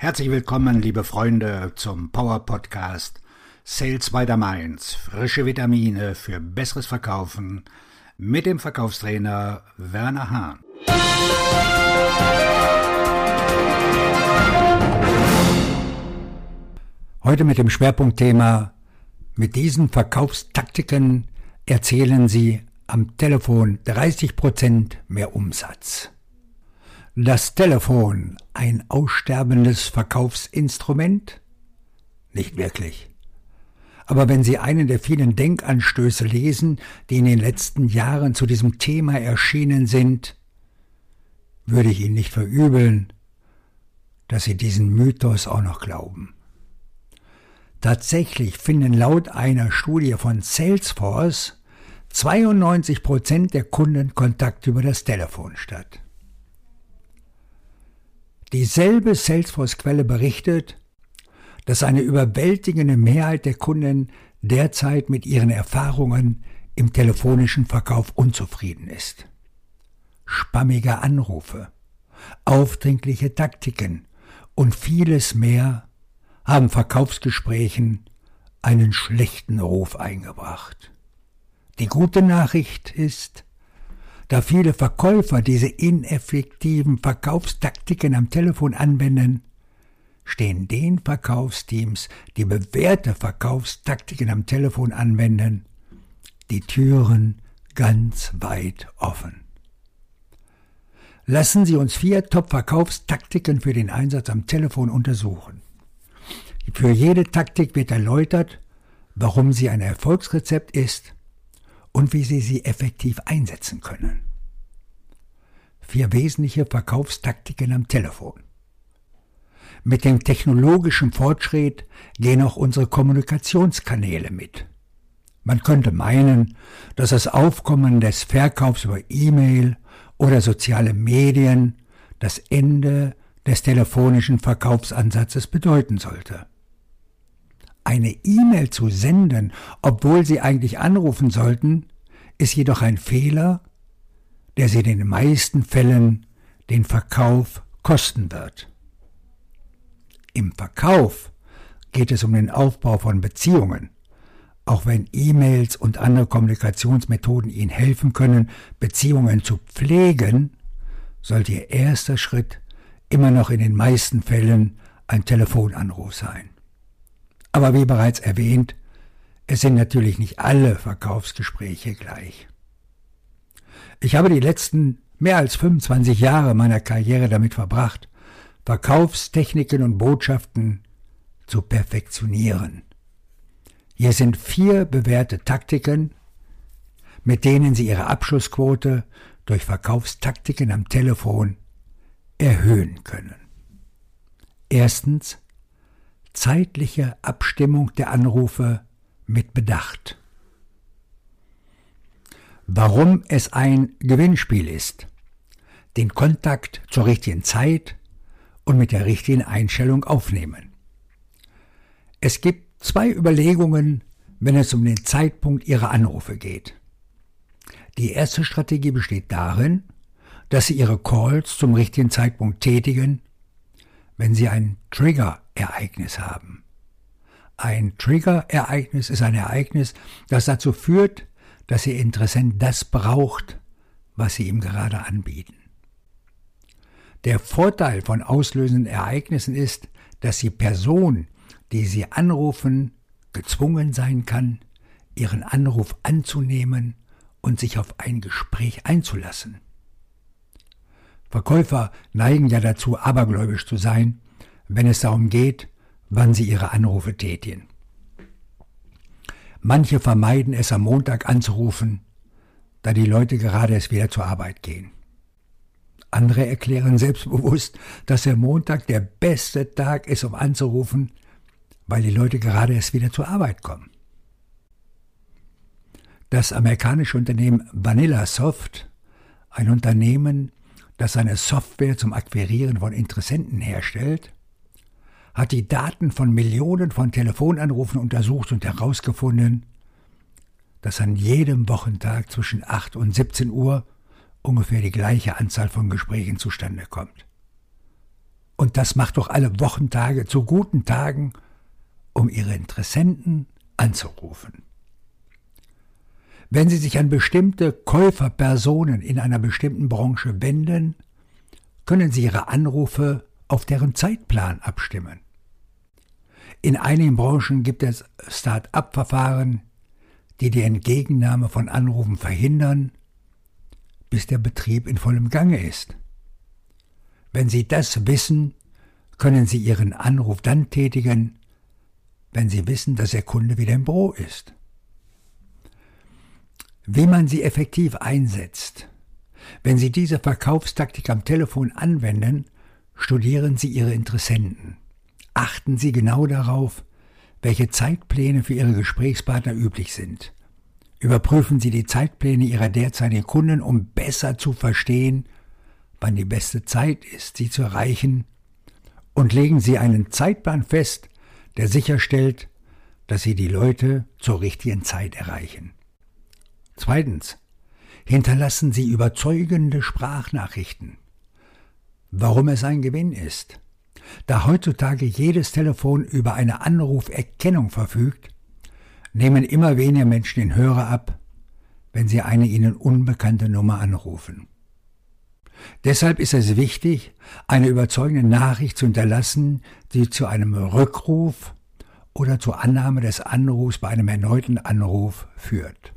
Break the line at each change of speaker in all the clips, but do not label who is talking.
Herzlich willkommen, liebe Freunde, zum Power Podcast Sales by the Mainz. Frische Vitamine für besseres Verkaufen mit dem Verkaufstrainer Werner Hahn. Heute mit dem Schwerpunktthema Mit diesen Verkaufstaktiken erzählen Sie am Telefon 30% mehr Umsatz. Das Telefon ein aussterbendes Verkaufsinstrument? Nicht wirklich. Aber wenn Sie einen der vielen Denkanstöße lesen, die in den letzten Jahren zu diesem Thema erschienen sind, würde ich Ihnen nicht verübeln, dass Sie diesen Mythos auch noch glauben. Tatsächlich finden laut einer Studie von Salesforce 92 Prozent der Kundenkontakte über das Telefon statt. Dieselbe Salesforce-Quelle berichtet, dass eine überwältigende Mehrheit der Kunden derzeit mit ihren Erfahrungen im telefonischen Verkauf unzufrieden ist. Spammige Anrufe, aufdringliche Taktiken und vieles mehr haben Verkaufsgesprächen einen schlechten Ruf eingebracht. Die gute Nachricht ist, da viele Verkäufer diese ineffektiven Verkaufstaktiken am Telefon anwenden, stehen den Verkaufsteams, die bewährte Verkaufstaktiken am Telefon anwenden, die Türen ganz weit offen. Lassen Sie uns vier Top-Verkaufstaktiken für den Einsatz am Telefon untersuchen. Für jede Taktik wird erläutert, warum sie ein Erfolgsrezept ist und wie Sie sie effektiv einsetzen können. Vier wesentliche Verkaufstaktiken am Telefon. Mit dem technologischen Fortschritt gehen auch unsere Kommunikationskanäle mit. Man könnte meinen, dass das Aufkommen des Verkaufs über E-Mail oder soziale Medien das Ende des telefonischen Verkaufsansatzes bedeuten sollte eine E-Mail zu senden, obwohl Sie eigentlich anrufen sollten, ist jedoch ein Fehler, der Sie in den meisten Fällen den Verkauf kosten wird. Im Verkauf geht es um den Aufbau von Beziehungen. Auch wenn E-Mails und andere Kommunikationsmethoden Ihnen helfen können, Beziehungen zu pflegen, sollte Ihr erster Schritt immer noch in den meisten Fällen ein Telefonanruf sein. Aber wie bereits erwähnt, es sind natürlich nicht alle Verkaufsgespräche gleich. Ich habe die letzten mehr als 25 Jahre meiner Karriere damit verbracht, Verkaufstechniken und Botschaften zu perfektionieren. Hier sind vier bewährte Taktiken, mit denen Sie Ihre Abschlussquote durch Verkaufstaktiken am Telefon erhöhen können. Erstens zeitliche Abstimmung der Anrufe mit Bedacht. Warum es ein Gewinnspiel ist. Den Kontakt zur richtigen Zeit und mit der richtigen Einstellung aufnehmen. Es gibt zwei Überlegungen, wenn es um den Zeitpunkt Ihrer Anrufe geht. Die erste Strategie besteht darin, dass Sie Ihre Calls zum richtigen Zeitpunkt tätigen, wenn Sie einen Trigger Ereignis haben. Ein Trigger-Ereignis ist ein Ereignis, das dazu führt, dass Ihr Interessent das braucht, was Sie ihm gerade anbieten. Der Vorteil von auslösenden Ereignissen ist, dass die Person, die Sie anrufen, gezwungen sein kann, Ihren Anruf anzunehmen und sich auf ein Gespräch einzulassen. Verkäufer neigen ja dazu, abergläubisch zu sein wenn es darum geht, wann sie ihre Anrufe tätigen. Manche vermeiden es am Montag anzurufen, da die Leute gerade erst wieder zur Arbeit gehen. Andere erklären selbstbewusst, dass der Montag der beste Tag ist, um anzurufen, weil die Leute gerade erst wieder zur Arbeit kommen. Das amerikanische Unternehmen Vanilla Soft, ein Unternehmen, das eine Software zum Akquirieren von Interessenten herstellt, hat die Daten von Millionen von Telefonanrufen untersucht und herausgefunden, dass an jedem Wochentag zwischen 8 und 17 Uhr ungefähr die gleiche Anzahl von Gesprächen zustande kommt. Und das macht doch alle Wochentage zu guten Tagen, um Ihre Interessenten anzurufen. Wenn Sie sich an bestimmte Käuferpersonen in einer bestimmten Branche wenden, können Sie Ihre Anrufe auf deren Zeitplan abstimmen. In einigen Branchen gibt es Start-up-Verfahren, die die Entgegennahme von Anrufen verhindern, bis der Betrieb in vollem Gange ist. Wenn Sie das wissen, können Sie Ihren Anruf dann tätigen, wenn Sie wissen, dass Ihr Kunde wieder im Büro ist. Wie man sie effektiv einsetzt. Wenn Sie diese Verkaufstaktik am Telefon anwenden, studieren Sie Ihre Interessenten. Achten Sie genau darauf, welche Zeitpläne für Ihre Gesprächspartner üblich sind. Überprüfen Sie die Zeitpläne Ihrer derzeitigen Kunden, um besser zu verstehen, wann die beste Zeit ist, sie zu erreichen, und legen Sie einen Zeitplan fest, der sicherstellt, dass Sie die Leute zur richtigen Zeit erreichen. Zweitens. Hinterlassen Sie überzeugende Sprachnachrichten. Warum es ein Gewinn ist. Da heutzutage jedes Telefon über eine Anruferkennung verfügt, nehmen immer weniger Menschen den Hörer ab, wenn sie eine ihnen unbekannte Nummer anrufen. Deshalb ist es wichtig, eine überzeugende Nachricht zu hinterlassen, die zu einem Rückruf oder zur Annahme des Anrufs bei einem erneuten Anruf führt.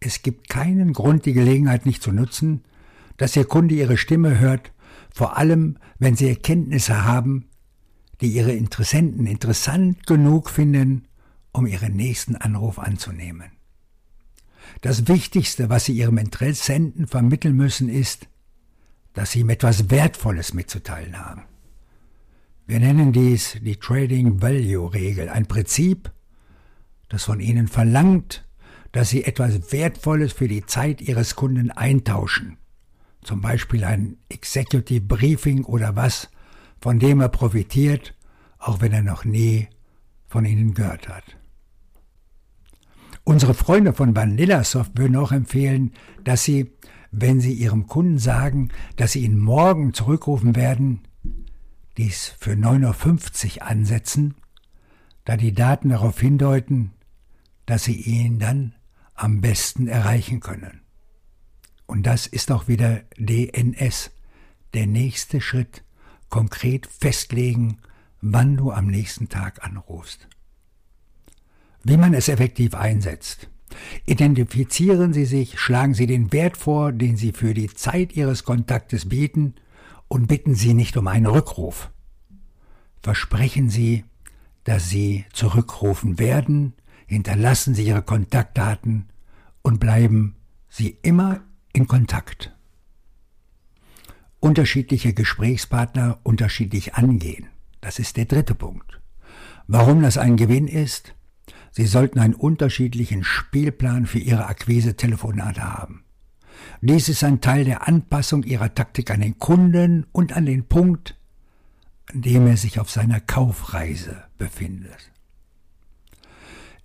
Es gibt keinen Grund, die Gelegenheit nicht zu nutzen, dass Ihr Kunde Ihre Stimme hört, vor allem wenn Sie Erkenntnisse haben, die Ihre Interessenten interessant genug finden, um Ihren nächsten Anruf anzunehmen. Das Wichtigste, was Sie Ihrem Interessenten vermitteln müssen, ist, dass Sie ihm etwas Wertvolles mitzuteilen haben. Wir nennen dies die Trading Value Regel, ein Prinzip, das von Ihnen verlangt, dass sie etwas Wertvolles für die Zeit ihres Kunden eintauschen. Zum Beispiel ein Executive Briefing oder was, von dem er profitiert, auch wenn er noch nie von ihnen gehört hat. Unsere Freunde von Vanillasoft würden auch empfehlen, dass sie, wenn sie ihrem Kunden sagen, dass sie ihn morgen zurückrufen werden, dies für 9.50 Uhr ansetzen, da die Daten darauf hindeuten, dass sie ihn dann am besten erreichen können. Und das ist auch wieder DNS, der nächste Schritt, konkret festlegen, wann du am nächsten Tag anrufst. Wie man es effektiv einsetzt. Identifizieren Sie sich, schlagen Sie den Wert vor, den Sie für die Zeit Ihres Kontaktes bieten und bitten Sie nicht um einen Rückruf. Versprechen Sie, dass Sie zurückrufen werden, hinterlassen Sie Ihre Kontaktdaten und bleiben Sie immer in Kontakt. Unterschiedliche Gesprächspartner unterschiedlich angehen. Das ist der dritte Punkt. Warum das ein Gewinn ist? Sie sollten einen unterschiedlichen Spielplan für Ihre Akquise-Telefonate haben. Dies ist ein Teil der Anpassung Ihrer Taktik an den Kunden und an den Punkt, an dem er sich auf seiner Kaufreise befindet.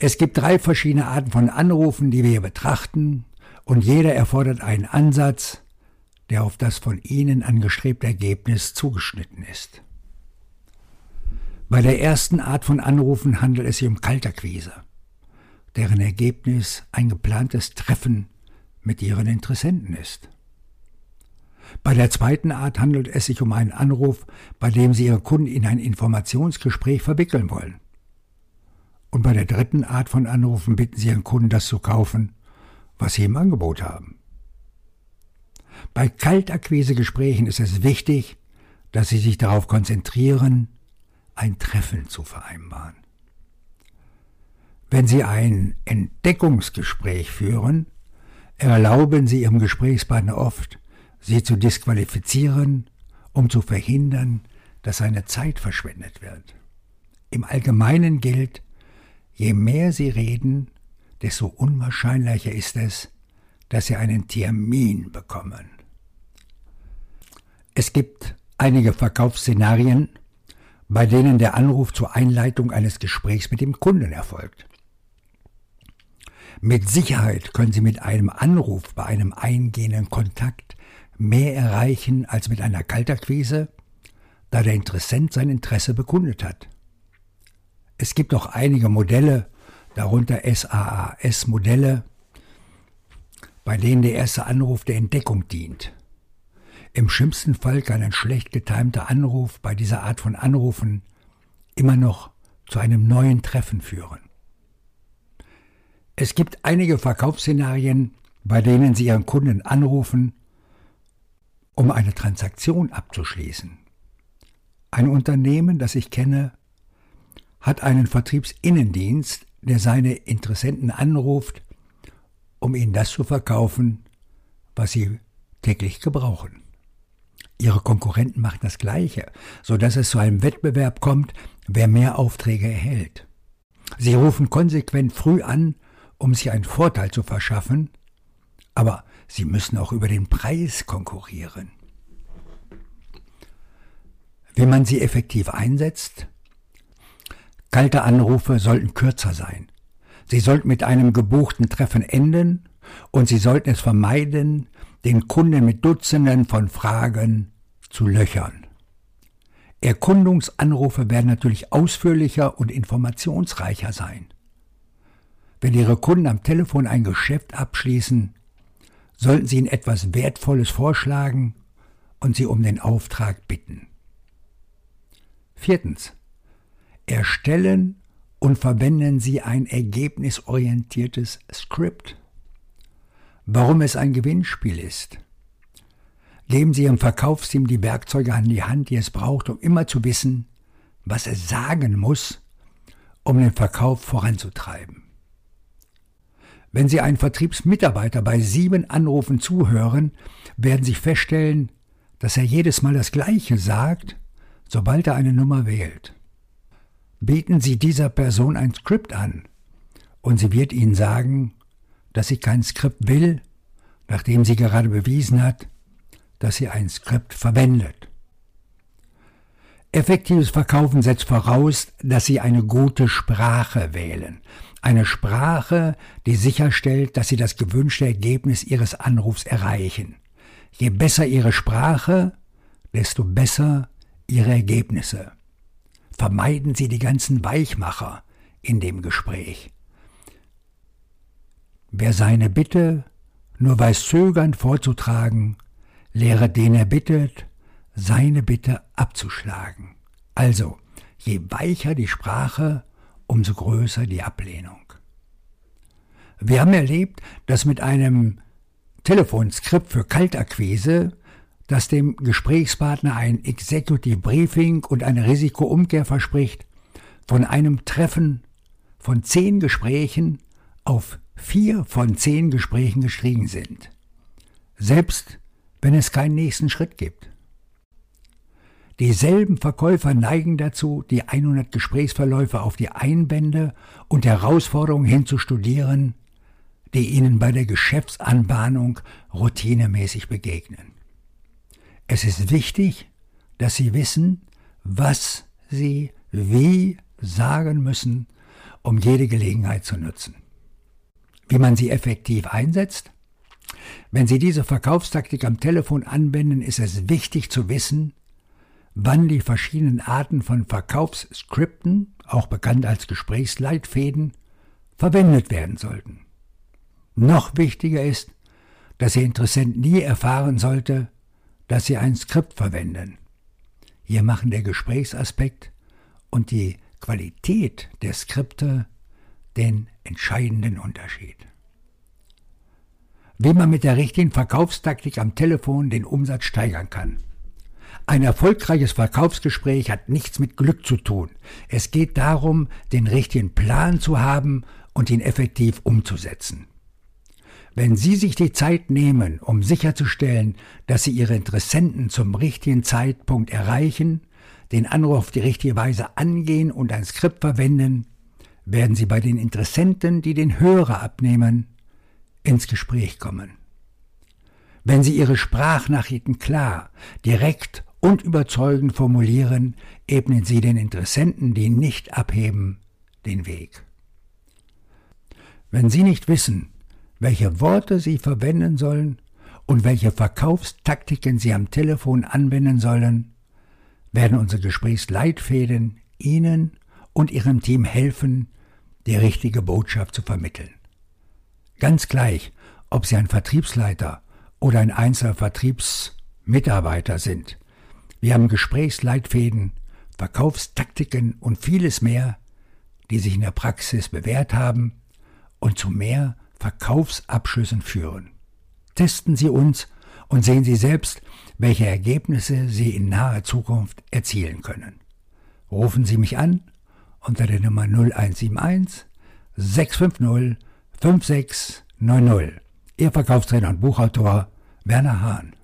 Es gibt drei verschiedene Arten von Anrufen, die wir hier betrachten, und jeder erfordert einen Ansatz, der auf das von Ihnen angestrebte Ergebnis zugeschnitten ist. Bei der ersten Art von Anrufen handelt es sich um Kaltakquise, deren Ergebnis ein geplantes Treffen mit Ihren Interessenten ist. Bei der zweiten Art handelt es sich um einen Anruf, bei dem Sie Ihre Kunden in ein Informationsgespräch verwickeln wollen. Und bei der dritten Art von Anrufen bitten Sie Ihren Kunden, das zu kaufen, was Sie im Angebot haben. Bei Kaltakquisegesprächen ist es wichtig, dass Sie sich darauf konzentrieren, ein Treffen zu vereinbaren. Wenn Sie ein Entdeckungsgespräch führen, erlauben Sie Ihrem Gesprächspartner oft, Sie zu disqualifizieren, um zu verhindern, dass seine Zeit verschwendet wird. Im Allgemeinen gilt, Je mehr sie reden, desto unwahrscheinlicher ist es, dass sie einen Termin bekommen. Es gibt einige Verkaufsszenarien, bei denen der Anruf zur Einleitung eines Gesprächs mit dem Kunden erfolgt. Mit Sicherheit können Sie mit einem Anruf bei einem eingehenden Kontakt mehr erreichen als mit einer Kalterquise, da der Interessent sein Interesse bekundet hat. Es gibt auch einige Modelle, darunter SAAS-Modelle, bei denen der erste Anruf der Entdeckung dient. Im schlimmsten Fall kann ein schlecht getimter Anruf bei dieser Art von Anrufen immer noch zu einem neuen Treffen führen. Es gibt einige Verkaufsszenarien, bei denen Sie Ihren Kunden anrufen, um eine Transaktion abzuschließen. Ein Unternehmen, das ich kenne, hat einen Vertriebsinnendienst, der seine Interessenten anruft, um ihnen das zu verkaufen, was sie täglich gebrauchen. Ihre Konkurrenten machen das Gleiche, so dass es zu einem Wettbewerb kommt, wer mehr Aufträge erhält. Sie rufen konsequent früh an, um sich einen Vorteil zu verschaffen, aber sie müssen auch über den Preis konkurrieren. Wie man sie effektiv einsetzt? Kalte Anrufe sollten kürzer sein. Sie sollten mit einem gebuchten Treffen enden und Sie sollten es vermeiden, den Kunden mit Dutzenden von Fragen zu löchern. Erkundungsanrufe werden natürlich ausführlicher und informationsreicher sein. Wenn Ihre Kunden am Telefon ein Geschäft abschließen, sollten Sie ihnen etwas Wertvolles vorschlagen und Sie um den Auftrag bitten. Viertens. Erstellen und verwenden Sie ein ergebnisorientiertes Skript. Warum es ein Gewinnspiel ist. Geben Sie Ihrem Verkaufsteam die Werkzeuge an die Hand, die es braucht, um immer zu wissen, was es sagen muss, um den Verkauf voranzutreiben. Wenn Sie einen Vertriebsmitarbeiter bei sieben Anrufen zuhören, werden Sie feststellen, dass er jedes Mal das Gleiche sagt, sobald er eine Nummer wählt. Bieten Sie dieser Person ein Skript an, und sie wird Ihnen sagen, dass sie kein Skript will, nachdem sie gerade bewiesen hat, dass sie ein Skript verwendet. Effektives Verkaufen setzt voraus, dass Sie eine gute Sprache wählen. Eine Sprache, die sicherstellt, dass Sie das gewünschte Ergebnis Ihres Anrufs erreichen. Je besser Ihre Sprache, desto besser Ihre Ergebnisse. Vermeiden Sie die ganzen Weichmacher in dem Gespräch. Wer seine Bitte nur weiß zögernd vorzutragen, lehre den er bittet, seine Bitte abzuschlagen. Also, je weicher die Sprache, umso größer die Ablehnung. Wir haben erlebt, dass mit einem Telefonskript für Kaltakquise, das dem Gesprächspartner ein Executive Briefing und eine Risikoumkehr verspricht, von einem Treffen von zehn Gesprächen auf vier von zehn Gesprächen gestiegen sind. Selbst wenn es keinen nächsten Schritt gibt. Dieselben Verkäufer neigen dazu, die 100 Gesprächsverläufe auf die Einwände und Herausforderungen hin zu studieren, die ihnen bei der Geschäftsanbahnung routinemäßig begegnen. Es ist wichtig, dass sie wissen, was sie wie sagen müssen, um jede Gelegenheit zu nutzen. Wie man sie effektiv einsetzt? Wenn Sie diese Verkaufstaktik am Telefon anwenden, ist es wichtig zu wissen, wann die verschiedenen Arten von Verkaufsskripten, auch bekannt als Gesprächsleitfäden, verwendet werden sollten. Noch wichtiger ist, dass Ihr Interessent nie erfahren sollte, dass Sie ein Skript verwenden. Hier machen der Gesprächsaspekt und die Qualität der Skripte den entscheidenden Unterschied wie man mit der richtigen Verkaufstaktik am Telefon den Umsatz steigern kann. Ein erfolgreiches Verkaufsgespräch hat nichts mit Glück zu tun. Es geht darum, den richtigen Plan zu haben und ihn effektiv umzusetzen. Wenn Sie sich die Zeit nehmen, um sicherzustellen, dass Sie Ihre Interessenten zum richtigen Zeitpunkt erreichen, den Anruf die richtige Weise angehen und ein Skript verwenden, werden Sie bei den Interessenten, die den Hörer abnehmen, ins Gespräch kommen. Wenn Sie Ihre Sprachnachrichten klar, direkt und überzeugend formulieren, ebnen Sie den Interessenten, die nicht abheben, den Weg. Wenn Sie nicht wissen, welche Worte Sie verwenden sollen und welche Verkaufstaktiken Sie am Telefon anwenden sollen, werden unsere Gesprächsleitfäden Ihnen und Ihrem Team helfen, die richtige Botschaft zu vermitteln. Ganz gleich, ob Sie ein Vertriebsleiter oder ein einzelner Vertriebsmitarbeiter sind. Wir haben Gesprächsleitfäden, Verkaufstaktiken und vieles mehr, die sich in der Praxis bewährt haben und zu mehr Verkaufsabschlüssen führen. Testen Sie uns und sehen Sie selbst, welche Ergebnisse Sie in naher Zukunft erzielen können. Rufen Sie mich an unter der Nummer 0171 650 5690. Ihr Verkaufstrainer und Buchautor Werner Hahn.